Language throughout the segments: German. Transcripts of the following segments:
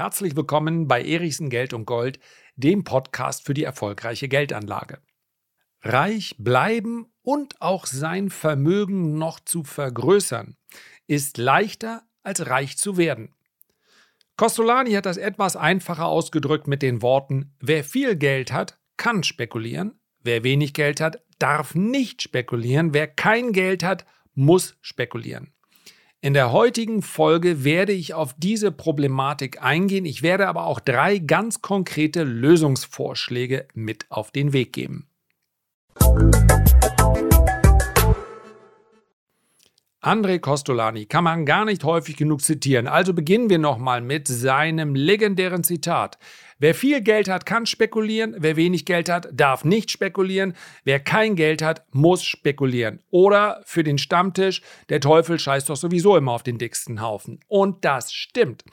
Herzlich willkommen bei Erichsen Geld und Gold, dem Podcast für die erfolgreiche Geldanlage. Reich bleiben und auch sein Vermögen noch zu vergrößern ist leichter als reich zu werden. Costolani hat das etwas einfacher ausgedrückt mit den Worten, wer viel Geld hat, kann spekulieren, wer wenig Geld hat, darf nicht spekulieren, wer kein Geld hat, muss spekulieren. In der heutigen Folge werde ich auf diese Problematik eingehen. Ich werde aber auch drei ganz konkrete Lösungsvorschläge mit auf den Weg geben. André Costolani kann man gar nicht häufig genug zitieren. Also beginnen wir nochmal mit seinem legendären Zitat. Wer viel Geld hat, kann spekulieren. Wer wenig Geld hat, darf nicht spekulieren. Wer kein Geld hat, muss spekulieren. Oder für den Stammtisch, der Teufel scheißt doch sowieso immer auf den dicksten Haufen. Und das stimmt.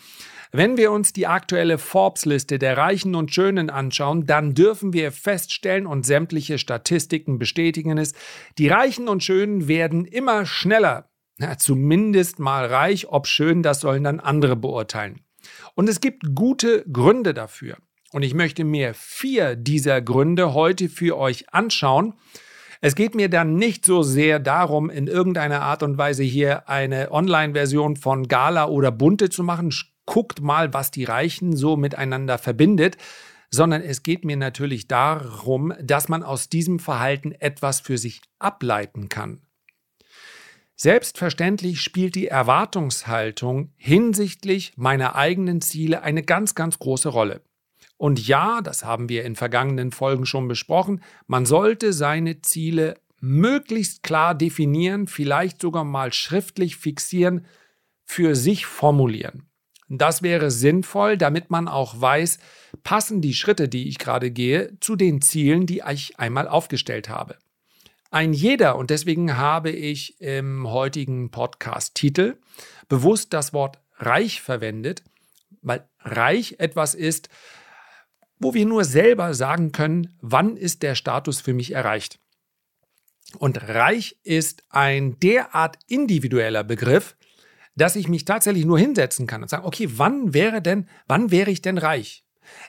Wenn wir uns die aktuelle Forbes-Liste der Reichen und Schönen anschauen, dann dürfen wir feststellen und sämtliche Statistiken bestätigen es, die Reichen und Schönen werden immer schneller na, zumindest mal reich, ob schön, das sollen dann andere beurteilen. Und es gibt gute Gründe dafür. Und ich möchte mir vier dieser Gründe heute für euch anschauen. Es geht mir dann nicht so sehr darum, in irgendeiner Art und Weise hier eine Online-Version von Gala oder Bunte zu machen. Guckt mal, was die Reichen so miteinander verbindet, sondern es geht mir natürlich darum, dass man aus diesem Verhalten etwas für sich ableiten kann. Selbstverständlich spielt die Erwartungshaltung hinsichtlich meiner eigenen Ziele eine ganz, ganz große Rolle. Und ja, das haben wir in vergangenen Folgen schon besprochen, man sollte seine Ziele möglichst klar definieren, vielleicht sogar mal schriftlich fixieren, für sich formulieren. Das wäre sinnvoll, damit man auch weiß, passen die Schritte, die ich gerade gehe, zu den Zielen, die ich einmal aufgestellt habe. Ein jeder, und deswegen habe ich im heutigen Podcast-Titel bewusst das Wort reich verwendet, weil reich etwas ist, wo wir nur selber sagen können, wann ist der Status für mich erreicht. Und reich ist ein derart individueller Begriff, dass ich mich tatsächlich nur hinsetzen kann und sagen, okay, wann wäre denn, wann wäre ich denn reich?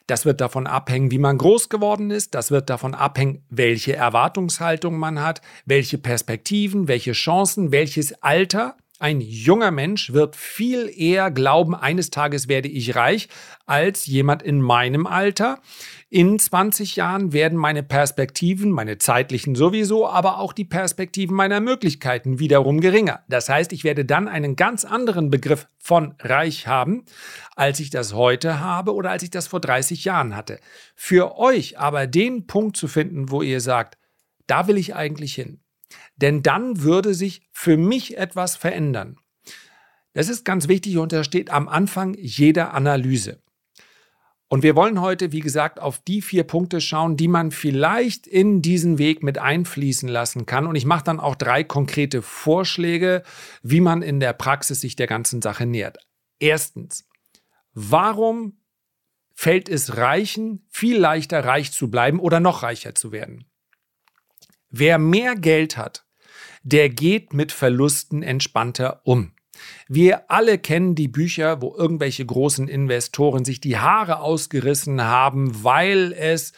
Das wird davon abhängen, wie man groß geworden ist. Das wird davon abhängen, welche Erwartungshaltung man hat, welche Perspektiven, welche Chancen, welches Alter. Ein junger Mensch wird viel eher glauben, eines Tages werde ich reich, als jemand in meinem Alter. In 20 Jahren werden meine Perspektiven, meine zeitlichen sowieso, aber auch die Perspektiven meiner Möglichkeiten wiederum geringer. Das heißt, ich werde dann einen ganz anderen Begriff von reich haben, als ich das heute habe oder als ich das vor 30 Jahren hatte. Für euch aber den Punkt zu finden, wo ihr sagt, da will ich eigentlich hin denn dann würde sich für mich etwas verändern. Das ist ganz wichtig und das steht am Anfang jeder Analyse. Und wir wollen heute, wie gesagt, auf die vier Punkte schauen, die man vielleicht in diesen Weg mit einfließen lassen kann. Und ich mache dann auch drei konkrete Vorschläge, wie man in der Praxis sich der ganzen Sache nähert. Erstens, warum fällt es Reichen viel leichter, reich zu bleiben oder noch reicher zu werden? Wer mehr Geld hat, der geht mit Verlusten entspannter um. Wir alle kennen die Bücher, wo irgendwelche großen Investoren sich die Haare ausgerissen haben, weil es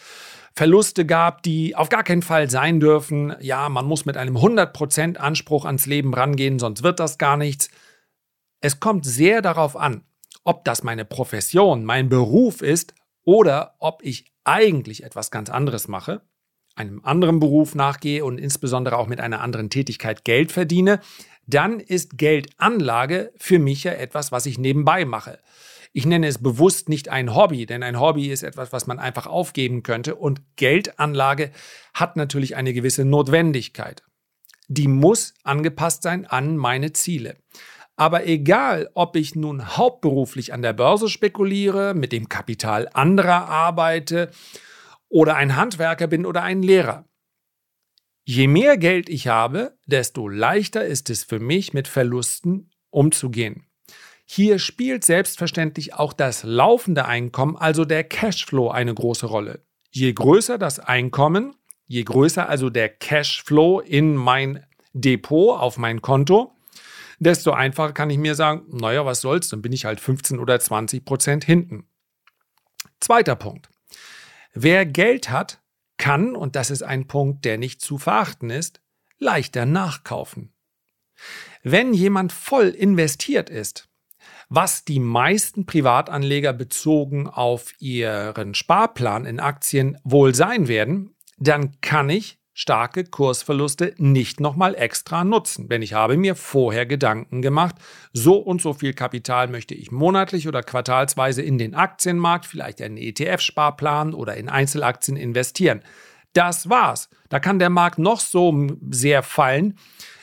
Verluste gab, die auf gar keinen Fall sein dürfen. Ja, man muss mit einem 100% Anspruch ans Leben rangehen, sonst wird das gar nichts. Es kommt sehr darauf an, ob das meine Profession, mein Beruf ist oder ob ich eigentlich etwas ganz anderes mache einem anderen Beruf nachgehe und insbesondere auch mit einer anderen Tätigkeit Geld verdiene, dann ist Geldanlage für mich ja etwas, was ich nebenbei mache. Ich nenne es bewusst nicht ein Hobby, denn ein Hobby ist etwas, was man einfach aufgeben könnte und Geldanlage hat natürlich eine gewisse Notwendigkeit. Die muss angepasst sein an meine Ziele. Aber egal, ob ich nun hauptberuflich an der Börse spekuliere, mit dem Kapital anderer arbeite oder ein Handwerker bin oder ein Lehrer. Je mehr Geld ich habe, desto leichter ist es für mich, mit Verlusten umzugehen. Hier spielt selbstverständlich auch das laufende Einkommen, also der Cashflow, eine große Rolle. Je größer das Einkommen, je größer also der Cashflow in mein Depot, auf mein Konto, desto einfacher kann ich mir sagen, naja, was soll's, dann bin ich halt 15 oder 20 Prozent hinten. Zweiter Punkt. Wer Geld hat, kann, und das ist ein Punkt, der nicht zu verachten ist, leichter nachkaufen. Wenn jemand voll investiert ist, was die meisten Privatanleger bezogen auf ihren Sparplan in Aktien wohl sein werden, dann kann ich starke Kursverluste nicht nochmal extra nutzen. Denn ich habe mir vorher Gedanken gemacht, so und so viel Kapital möchte ich monatlich oder quartalsweise in den Aktienmarkt, vielleicht einen ETF-Sparplan oder in Einzelaktien investieren. Das war's. Da kann der Markt noch so sehr fallen.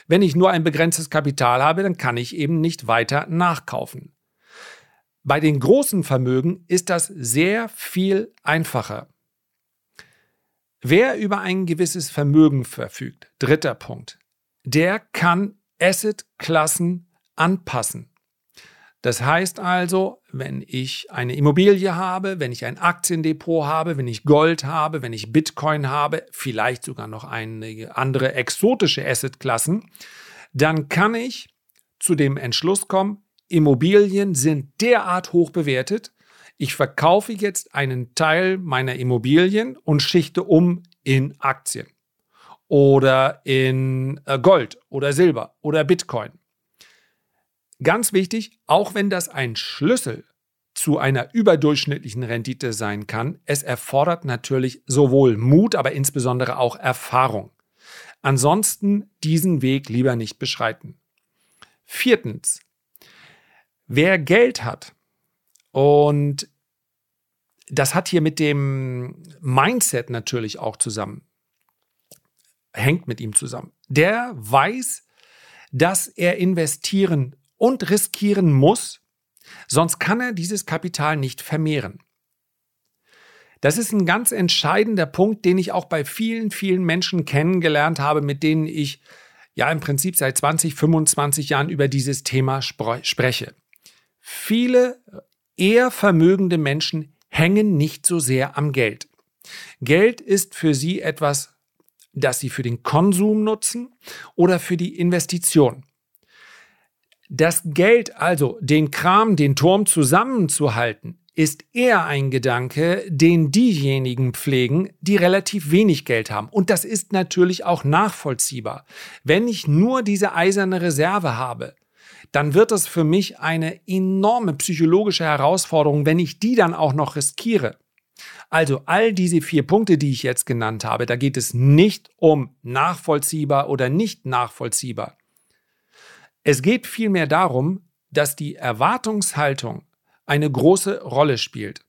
Wenn ich nur ein begrenztes Kapital habe, dann kann ich eben nicht weiter nachkaufen. Bei den großen Vermögen ist das sehr viel einfacher. Wer über ein gewisses Vermögen verfügt, dritter Punkt, der kann Assetklassen anpassen. Das heißt also, wenn ich eine Immobilie habe, wenn ich ein Aktiendepot habe, wenn ich Gold habe, wenn ich Bitcoin habe, vielleicht sogar noch einige andere exotische Assetklassen, dann kann ich zu dem Entschluss kommen, Immobilien sind derart hoch bewertet, ich verkaufe jetzt einen Teil meiner Immobilien und schichte um in Aktien oder in äh, Gold oder Silber oder Bitcoin. Ganz wichtig, auch wenn das ein Schlüssel zu einer überdurchschnittlichen Rendite sein kann, es erfordert natürlich sowohl Mut, aber insbesondere auch Erfahrung. Ansonsten diesen Weg lieber nicht beschreiten. Viertens, Wer Geld hat und das hat hier mit dem Mindset natürlich auch zusammen, hängt mit ihm zusammen. Der weiß, dass er investieren und riskieren muss, sonst kann er dieses Kapital nicht vermehren. Das ist ein ganz entscheidender Punkt, den ich auch bei vielen, vielen Menschen kennengelernt habe, mit denen ich ja im Prinzip seit 20, 25 Jahren über dieses Thema spreche. Viele eher vermögende Menschen hängen nicht so sehr am Geld. Geld ist für sie etwas, das sie für den Konsum nutzen oder für die Investition. Das Geld, also den Kram, den Turm zusammenzuhalten, ist eher ein Gedanke, den diejenigen pflegen, die relativ wenig Geld haben. Und das ist natürlich auch nachvollziehbar. Wenn ich nur diese eiserne Reserve habe, dann wird es für mich eine enorme psychologische Herausforderung, wenn ich die dann auch noch riskiere. Also all diese vier Punkte, die ich jetzt genannt habe, da geht es nicht um nachvollziehbar oder nicht nachvollziehbar. Es geht vielmehr darum, dass die Erwartungshaltung eine große Rolle spielt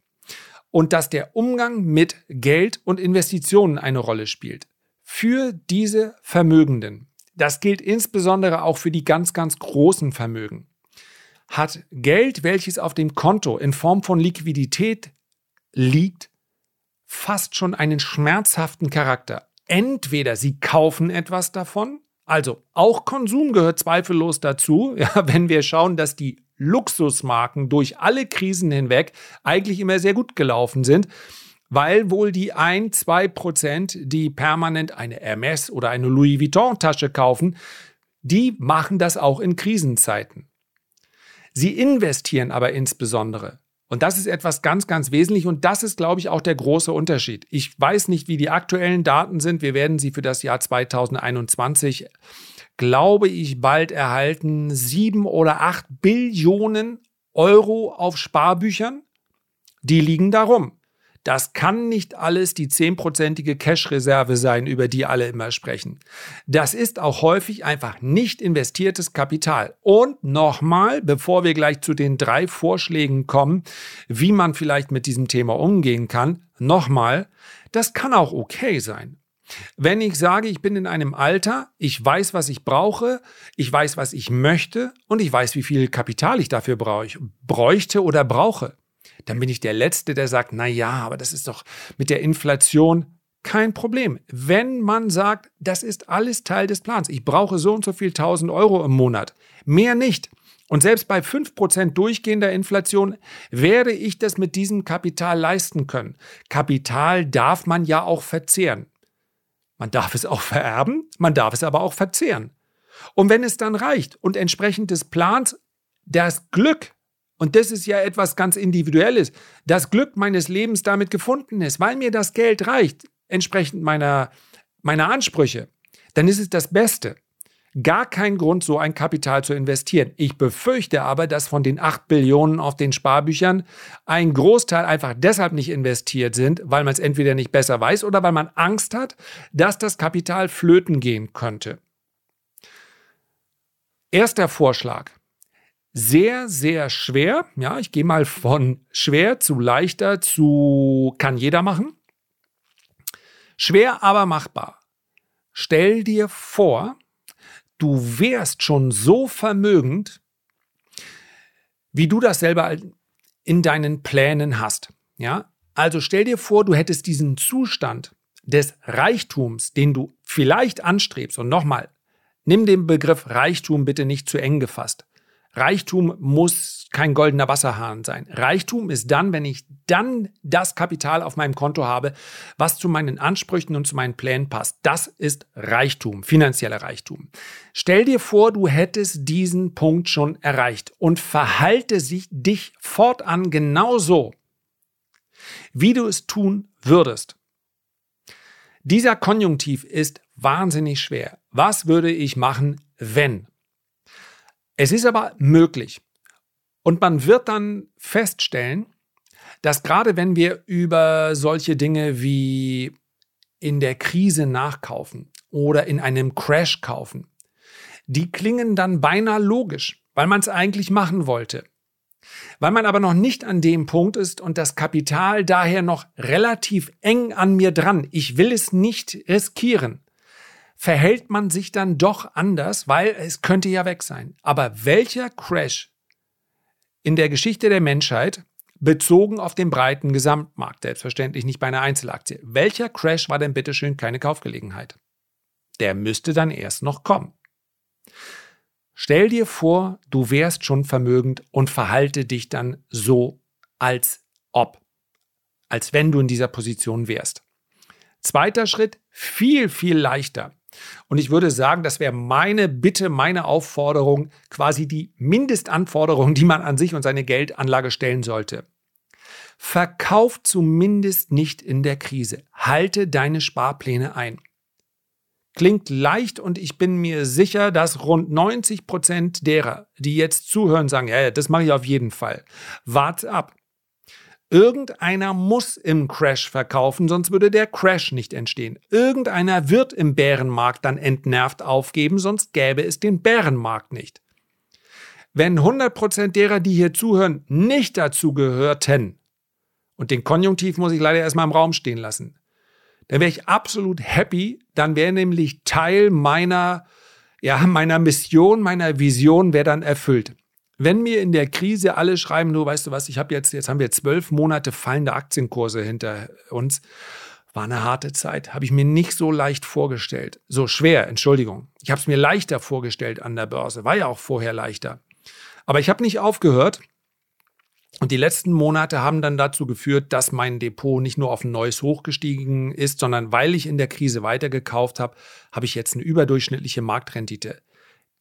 und dass der Umgang mit Geld und Investitionen eine Rolle spielt. Für diese Vermögenden. Das gilt insbesondere auch für die ganz, ganz großen Vermögen. Hat Geld, welches auf dem Konto in Form von Liquidität liegt, fast schon einen schmerzhaften Charakter. Entweder sie kaufen etwas davon, also auch Konsum gehört zweifellos dazu, ja, wenn wir schauen, dass die Luxusmarken durch alle Krisen hinweg eigentlich immer sehr gut gelaufen sind weil wohl die ein, zwei Prozent, die permanent eine Hermes oder eine Louis Vuitton Tasche kaufen, die machen das auch in Krisenzeiten. Sie investieren aber insbesondere. Und das ist etwas ganz, ganz wesentlich und das ist, glaube ich, auch der große Unterschied. Ich weiß nicht, wie die aktuellen Daten sind. Wir werden sie für das Jahr 2021, glaube ich, bald erhalten. Sieben oder acht Billionen Euro auf Sparbüchern, die liegen darum. Das kann nicht alles die zehnprozentige Cash-Reserve sein, über die alle immer sprechen. Das ist auch häufig einfach nicht investiertes Kapital. Und nochmal, bevor wir gleich zu den drei Vorschlägen kommen, wie man vielleicht mit diesem Thema umgehen kann, nochmal, das kann auch okay sein. Wenn ich sage, ich bin in einem Alter, ich weiß, was ich brauche, ich weiß, was ich möchte und ich weiß, wie viel Kapital ich dafür bräuchte oder brauche, dann bin ich der Letzte, der sagt, na ja, aber das ist doch mit der Inflation kein Problem. Wenn man sagt, das ist alles Teil des Plans, ich brauche so und so viel 1000 Euro im Monat, mehr nicht. Und selbst bei 5% durchgehender Inflation werde ich das mit diesem Kapital leisten können. Kapital darf man ja auch verzehren. Man darf es auch vererben, man darf es aber auch verzehren. Und wenn es dann reicht und entsprechend des Plans das Glück und das ist ja etwas ganz Individuelles, das Glück meines Lebens damit gefunden ist, weil mir das Geld reicht, entsprechend meiner, meiner Ansprüche, dann ist es das Beste. Gar kein Grund, so ein Kapital zu investieren. Ich befürchte aber, dass von den 8 Billionen auf den Sparbüchern ein Großteil einfach deshalb nicht investiert sind, weil man es entweder nicht besser weiß oder weil man Angst hat, dass das Kapital flöten gehen könnte. Erster Vorschlag. Sehr, sehr schwer. Ja, ich gehe mal von schwer zu leichter zu kann jeder machen. Schwer, aber machbar. Stell dir vor, du wärst schon so vermögend, wie du das selber in deinen Plänen hast. Ja, also stell dir vor, du hättest diesen Zustand des Reichtums, den du vielleicht anstrebst. Und nochmal, Nimm den Begriff Reichtum bitte nicht zu eng gefasst. Reichtum muss kein goldener Wasserhahn sein. Reichtum ist dann, wenn ich dann das Kapital auf meinem Konto habe, was zu meinen Ansprüchen und zu meinen Plänen passt. Das ist Reichtum, finanzieller Reichtum. Stell dir vor, du hättest diesen Punkt schon erreicht und verhalte sich dich fortan genauso, wie du es tun würdest. Dieser Konjunktiv ist wahnsinnig schwer. Was würde ich machen, wenn? Es ist aber möglich. Und man wird dann feststellen, dass gerade wenn wir über solche Dinge wie in der Krise nachkaufen oder in einem Crash kaufen, die klingen dann beinahe logisch, weil man es eigentlich machen wollte. Weil man aber noch nicht an dem Punkt ist und das Kapital daher noch relativ eng an mir dran, ich will es nicht riskieren, verhält man sich dann doch anders, weil es könnte ja weg sein. Aber welcher Crash in der Geschichte der Menschheit, bezogen auf den breiten Gesamtmarkt, selbstverständlich nicht bei einer Einzelaktie, welcher Crash war denn bitteschön keine Kaufgelegenheit? Der müsste dann erst noch kommen. Stell dir vor, du wärst schon vermögend und verhalte dich dann so, als ob, als wenn du in dieser Position wärst. Zweiter Schritt, viel, viel leichter. Und ich würde sagen, das wäre meine Bitte, meine Aufforderung, quasi die Mindestanforderung, die man an sich und seine Geldanlage stellen sollte. Verkauf zumindest nicht in der Krise. Halte deine Sparpläne ein. Klingt leicht und ich bin mir sicher, dass rund 90 Prozent derer, die jetzt zuhören, sagen, ja, das mache ich auf jeden Fall. Warte ab. Irgendeiner muss im Crash verkaufen, sonst würde der Crash nicht entstehen. Irgendeiner wird im Bärenmarkt dann entnervt aufgeben, sonst gäbe es den Bärenmarkt nicht. Wenn 100% derer, die hier zuhören, nicht dazu gehörten, und den Konjunktiv muss ich leider erstmal im Raum stehen lassen, dann wäre ich absolut happy, dann wäre nämlich Teil meiner, ja, meiner Mission, meiner Vision wäre dann erfüllt. Wenn mir in der Krise alle schreiben, du weißt du was, ich habe jetzt, jetzt haben wir zwölf Monate fallende Aktienkurse hinter uns, war eine harte Zeit, habe ich mir nicht so leicht vorgestellt. So schwer, Entschuldigung. Ich habe es mir leichter vorgestellt an der Börse, war ja auch vorher leichter. Aber ich habe nicht aufgehört. Und die letzten Monate haben dann dazu geführt, dass mein Depot nicht nur auf ein neues Hoch gestiegen ist, sondern weil ich in der Krise weitergekauft habe, habe ich jetzt eine überdurchschnittliche Marktrendite.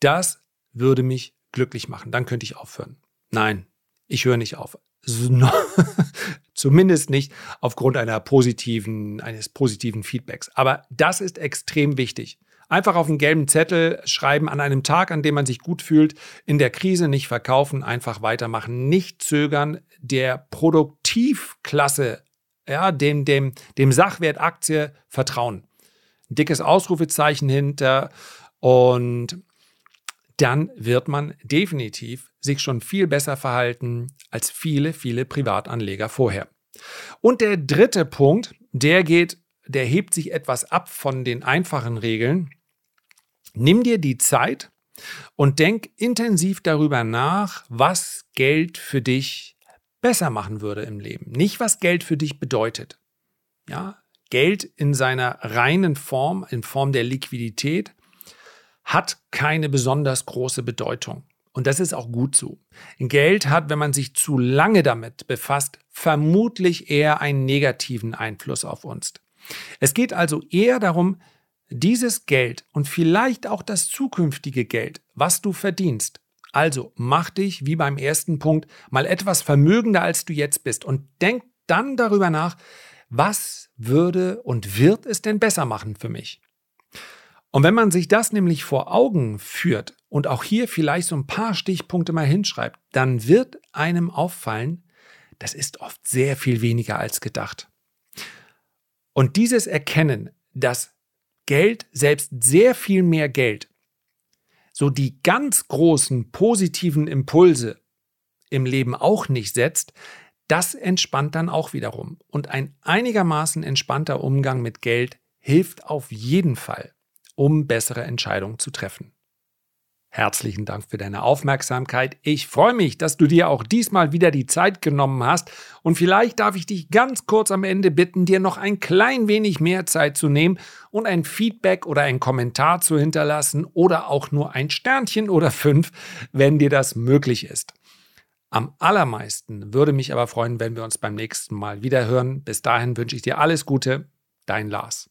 Das würde mich glücklich machen. Dann könnte ich aufhören. Nein, ich höre nicht auf. Zumindest nicht aufgrund einer positiven, eines positiven Feedbacks. Aber das ist extrem wichtig. Einfach auf einen gelben Zettel schreiben an einem Tag, an dem man sich gut fühlt, in der Krise nicht verkaufen, einfach weitermachen, nicht zögern, der Produktivklasse, ja, dem, dem, dem Sachwert Aktie vertrauen. Ein dickes Ausrufezeichen hinter und dann wird man definitiv sich schon viel besser verhalten als viele, viele Privatanleger vorher. Und der dritte Punkt, der geht, der hebt sich etwas ab von den einfachen Regeln. Nimm dir die Zeit und denk intensiv darüber nach, was Geld für dich besser machen würde im Leben. Nicht, was Geld für dich bedeutet. Ja, Geld in seiner reinen Form, in Form der Liquidität, hat keine besonders große Bedeutung. Und das ist auch gut so. Geld hat, wenn man sich zu lange damit befasst, vermutlich eher einen negativen Einfluss auf uns. Es geht also eher darum, dieses Geld und vielleicht auch das zukünftige Geld, was du verdienst, Also mach dich, wie beim ersten Punkt, mal etwas vermögender, als du jetzt bist und denk dann darüber nach, was würde und wird es denn besser machen für mich? Und wenn man sich das nämlich vor Augen führt und auch hier vielleicht so ein paar Stichpunkte mal hinschreibt, dann wird einem auffallen, das ist oft sehr viel weniger als gedacht. Und dieses Erkennen, dass Geld, selbst sehr viel mehr Geld, so die ganz großen positiven Impulse im Leben auch nicht setzt, das entspannt dann auch wiederum. Und ein einigermaßen entspannter Umgang mit Geld hilft auf jeden Fall, um bessere Entscheidungen zu treffen. Herzlichen Dank für deine Aufmerksamkeit. Ich freue mich, dass du dir auch diesmal wieder die Zeit genommen hast. Und vielleicht darf ich dich ganz kurz am Ende bitten, dir noch ein klein wenig mehr Zeit zu nehmen und ein Feedback oder ein Kommentar zu hinterlassen oder auch nur ein Sternchen oder fünf, wenn dir das möglich ist. Am allermeisten würde mich aber freuen, wenn wir uns beim nächsten Mal wieder hören. Bis dahin wünsche ich dir alles Gute. Dein Lars.